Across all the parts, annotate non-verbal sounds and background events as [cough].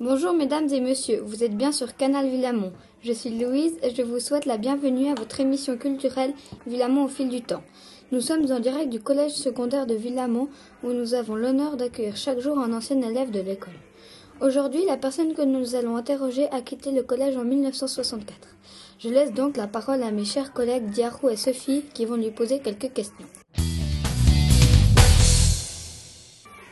Bonjour mesdames et messieurs, vous êtes bien sur Canal Villamont. Je suis Louise et je vous souhaite la bienvenue à votre émission culturelle Villamont au fil du temps. Nous sommes en direct du collège secondaire de Villamont où nous avons l'honneur d'accueillir chaque jour un ancien élève de l'école. Aujourd'hui, la personne que nous allons interroger a quitté le collège en 1964. Je laisse donc la parole à mes chers collègues Diarou et Sophie qui vont lui poser quelques questions.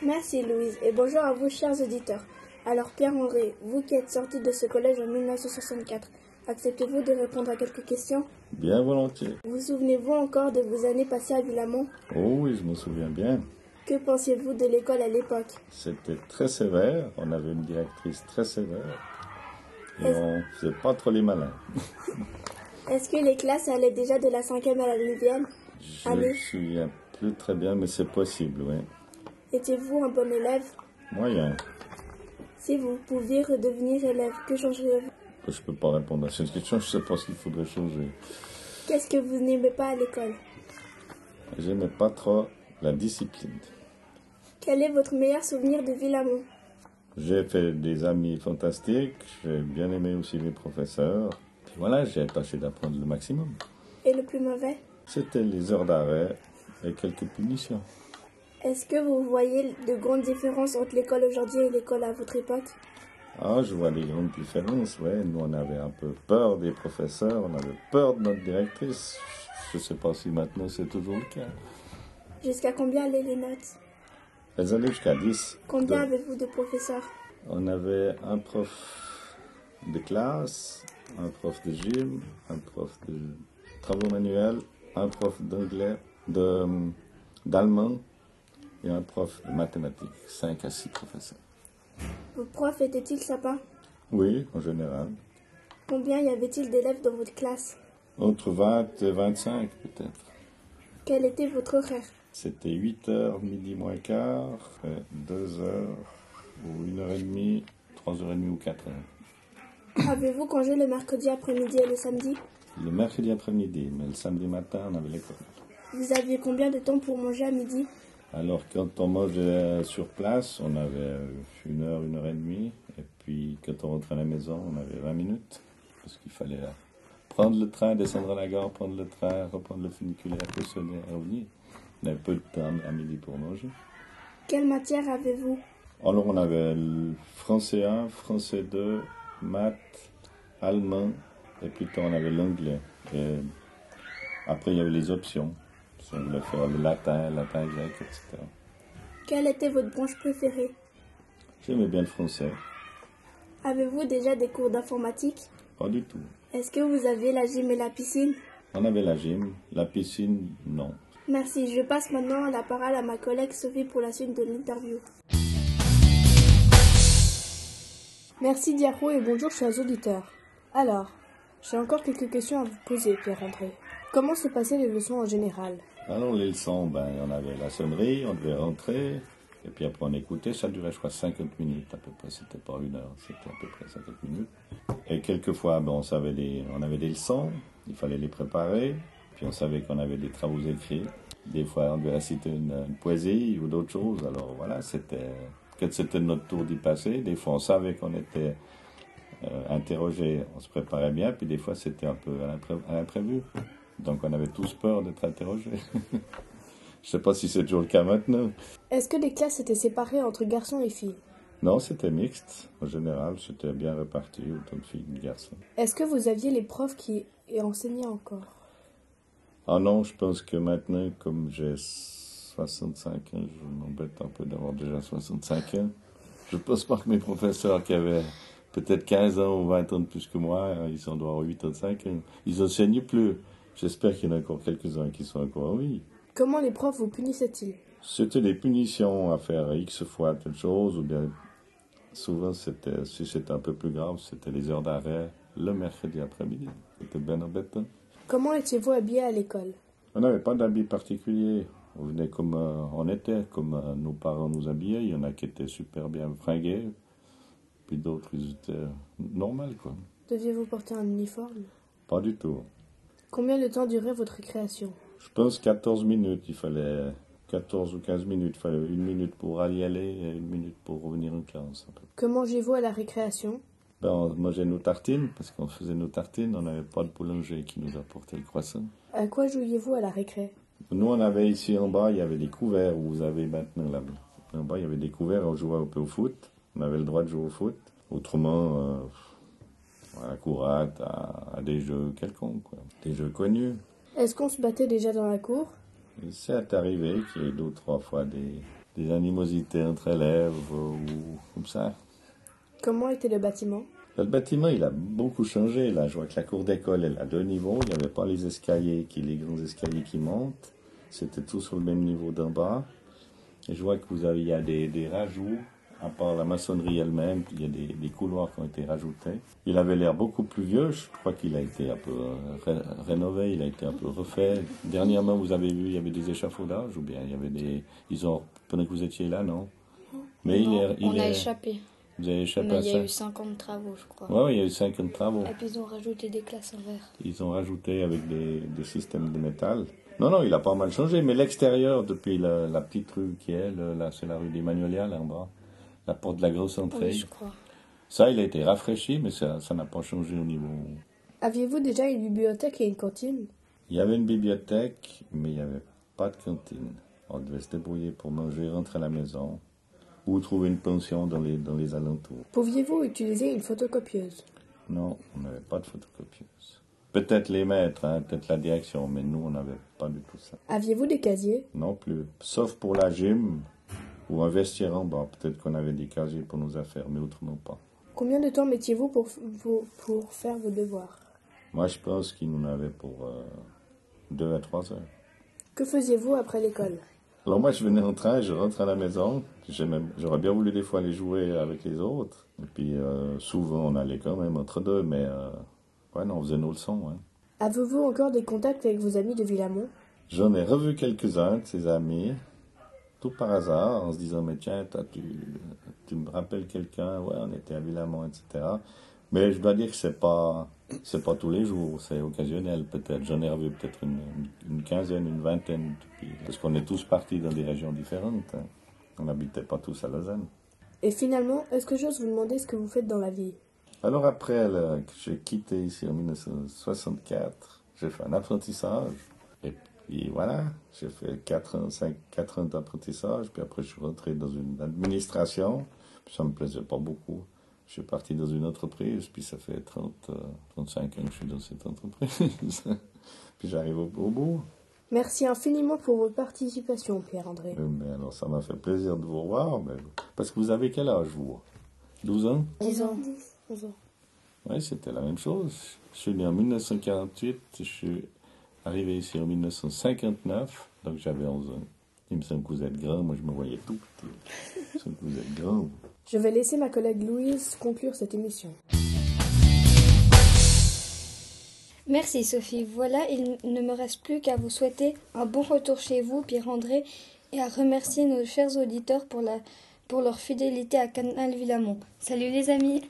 Merci Louise et bonjour à vous chers auditeurs. Alors Pierre-André, vous qui êtes sorti de ce collège en 1964, acceptez-vous de répondre à quelques questions? Bien volontiers. Vous souvenez-vous encore de vos années passées à Villamont? Oh oui, je me souviens bien. Que pensiez-vous de l'école à l'époque? C'était très sévère. On avait une directrice très sévère. Et Est-ce- on faisait pas trop les malins. Est-ce que les classes allaient déjà de la cinquième à la neuvième Je Allez. me souviens plus très bien, mais c'est possible, oui. Étiez-vous un bon élève Moyen. Si vous pouviez redevenir élève, que changeriez-vous Je peux pas répondre à cette question. Je sais pas ce qu'il faudrait changer. Qu'est-ce que vous n'aimez pas à l'école J'aimais pas trop la discipline. Quel est votre meilleur souvenir de Villamont J'ai fait des amis fantastiques. J'ai bien aimé aussi les professeurs. Puis voilà, j'ai tâché d'apprendre le maximum. Et le plus mauvais? C'était les heures d'arrêt et quelques punitions. Est-ce que vous voyez de grandes différences entre l'école aujourd'hui et l'école à votre époque? Ah, je vois des grandes différences, ouais. Nous, on avait un peu peur des professeurs, on avait peur de notre directrice. Je sais pas si maintenant c'est toujours le cas. Jusqu'à combien allaient les notes? Elles allaient jusqu'à 10. Combien avez-vous de professeurs On avait un prof de classe, un prof de gym, un prof de travaux manuels, un prof d'anglais, d'allemand et un prof de mathématiques. 5 à 6 professeurs. Vos profs étaient-ils sapins Oui, en général. Combien y avait-il d'élèves dans votre classe Entre 20 et 25 peut-être. Quel était votre horaire C'était 8h, midi moins quart, 2h ou 1h30, 3h30 ou 4h. Avez-vous congé le mercredi après-midi et le samedi? Le mercredi après-midi, mais le samedi matin, on avait l'école. Vous aviez combien de temps pour manger à midi? Alors, quand on mangeait sur place, on avait euh, une heure, une heure et demie. Et puis, quand on rentrait à la maison, on avait 20 minutes. Parce qu'il fallait euh, prendre le train, descendre à la gare, prendre le train, reprendre le funiculaire, cautionner, revenir. On avait peu de temps à midi pour manger. Quelle matière avez-vous? Alors, on avait le français 1, français 2, maths, allemand, et puis on avait l'anglais. Et après, il y avait les options. Si on voulait faire le latin, latin grec, etc. Quelle était votre branche préférée? J'aimais bien le français. Avez-vous déjà des cours d'informatique? Pas du tout. Est-ce que vous aviez la gym et la piscine? On avait la gym, la piscine, non. Merci, je passe maintenant la parole à ma collègue Sophie pour la suite de l'interview. Merci Diarro et bonjour chers auditeurs. Alors, j'ai encore quelques questions à vous poser, Pierre-André. Comment se passaient les leçons en général? Alors les leçons, ben, on avait la sonnerie, on devait rentrer, et puis après on écoutait, ça durait je crois 50 minutes à peu près, c'était pas une heure, c'était à peu près 50 minutes. Et quelquefois, ben, on, savait on avait des leçons, il fallait les préparer, on savait qu'on avait des travaux écrits. Des fois on devait réciter une, une poésie ou d'autres choses, alors voilà, c'était... Quand c'était notre tour d'y passer, des fois on savait qu'on était euh, interrogé, on se préparait bien, puis des fois c'était un peu à l'impré- à l'imprévu. Donc on avait tous peur d'être interrogés. [laughs] Je sais pas si c'est toujours le cas maintenant. Est-ce que les classes étaient séparées entre garçons et filles? Non, c'était mixte. En général, c'était bien réparti, autant de filles que de garçons. Est-ce que vous aviez les profs qui enseignaient encore? Ah non, je pense que maintenant, comme j'ai 65 ans, je m'embête un peu d'avoir déjà 65 ans. Je pense pas que mes professeurs qui avaient peut-être 15 ans ou 20 ans de plus que moi, hein, ils sont doivent avoir 85 ans. Ils enseignent plus. J'espère qu'il y en a encore quelques-uns qui sont encore en vie. Comment les profs vous punissaient-ils? C'était des punitions à faire X fois telle chose, ou bien souvent c'était, si c'était un peu plus grave, c'était les heures d'arrêt le mercredi après-midi. C'était bien embêtant. Comment étiez-vous habillé à l'école? On n'avait pas d'habits particuliers. On venait comme euh, on était, comme euh, nos parents nous habillaient. Il y en a qui étaient super bien fringués, puis d'autres, ils étaient normaux, quoi. Deviez-vous porter un uniforme? Pas du tout. Combien de temps durait votre récréation? Je pense 14 minutes. Il fallait 14 ou 15 minutes. Il fallait une minute pour aller aller et une minute pour revenir en classe. Que mangez-vous à la récréation? Ben, On mangeait nos tartines parce qu'on faisait nos tartines. On n'avait pas de boulanger qui nous apportait le croissant. À quoi jouiez-vous à la récré? Nous, on avait ici en bas, il y avait des couverts où vous avez maintenant là En bas, il y avait des couverts, on jouait un peu au foot. On avait le droit de jouer au foot. Autrement, euh, à la courate, à, des jeux quelconques, quoi. des jeux connus. Est-ce qu'on se battait déjà dans la cour? C'est arrivé qu'il y ait deux ou trois fois des, des animosités entre élèves ou comme ça. Comment était le bâtiment? Le bâtiment, il a beaucoup changé. Là, je vois que la cour d'école, elle a deux niveaux. Il n'y avait pas les escaliers, qui, les grands escaliers qui montent. C'était tout sur le même niveau d'en bas. Et je vois que vous avez, il y a des, des rajouts à part la maçonnerie elle-même, il y a des, couloirs qui ont été rajoutés. Il avait l'air beaucoup plus vieux, je crois qu'il a été un peu euh, rénové, il a été un peu refait. Dernièrement, vous avez vu, il y avait des échafaudages, ou bien il y avait des... Ils ont... Pendant que vous étiez là, non? Mais il est, il on a échappé. Vous avez échappé à ça Il y a eu 50 travaux, je crois. Oui, il y a eu 50 travaux. Et puis ils ont rajouté des classes en verre. Ils ont rajouté avec des, des systèmes de métal. Non, non, il a pas mal changé, mais l'extérieur, depuis la, la, petite rue qui est, là, c'est la rue des Magnolia, là en bas la porte de la grosse entrée. je crois. Ça, il a été rafraîchi, mais ça n'a pas changé au niveau. Aviez-vous déjà une bibliothèque et une cantine? Il y avait une bibliothèque, mais il n'y avait pas de cantine. On devait se débrouiller pour manger, rentrer à la maison ou trouver une pension dans les, dans les alentours. Pouviez-vous utiliser une photocopieuse? Non, on n'avait pas de photocopieuse. Peut-être les maîtres, hein, peut-être la direction, mais nous, on n'avait pas du tout ça. Aviez-vous des casiers? Non plus. Sauf pour la gym, ou investir en bas. Peut-être qu'on avait des casiers pour nos affaires, mais autrement pas. Combien de temps mettiez-vous pour, pour, faire vos devoirs? Moi, je pense qu'il nous avait pour euh, deux à trois heures. Que faisiez-vous après l'école? Alors moi, je venais en train, je rentrais à la maison. J'aurais bien voulu des fois aller jouer avec les autres. Et puis, euh, souvent, on allait quand même entre deux, mais euh, ouais, non, on faisait nos leçons. Hein. Avez-vous encore des contacts avec vos amis de Villamont? J'en ai revu quelques-uns de ses amis par hasard, en se disant, mais tiens, tu, tu me rappelles quelqu'un, ouais, on était à Villamont, etc. Mais je dois dire que c'est pas, c'est pas tous les jours, c'est occasionnel peut-être. J'en ai revu peut-être une, quinzaine, une vingtaine, parce qu'on est tous partis dans des régions différentes. Hein. On n'habitait pas tous à Lausanne. Et finalement, est-ce que j'ose vous demander ce que vous faites dans la vie? Alors après que j'ai quitté ici en 1964, j'ai fait un apprentissage. Et et voilà, j'ai fait 4 ans, 5, 4 ans d'apprentissage, puis après je suis rentré dans une administration, puis ça me plaisait pas beaucoup. Je suis parti dans une entreprise, puis ça fait 30, 35 euh, ans que je suis dans cette entreprise. [laughs] puis j'arrive au, bout. Merci infiniment pour votre participation, Pierre-André. Mais alors, ça m'a fait plaisir de vous revoir, mais... parce que vous avez quel âge, vous? 12 ans? 10 ans. 11 ans. Oui, c'était la même chose. Je suis né en 1948, je suis Arrivé ici en 1959, donc j'avais 11 ans. Il me semble que vous êtes grand, moi je me voyais tout petit. Il me semble que vous êtes grand. Je vais laisser ma collègue Louise conclure cette émission. Merci Sophie. Voilà, il ne me reste plus qu'à vous souhaiter un bon retour chez vous, Pierre-André, et à remercier nos chers auditeurs pour, la, pour leur fidélité à Canal Villamont. Salut les amis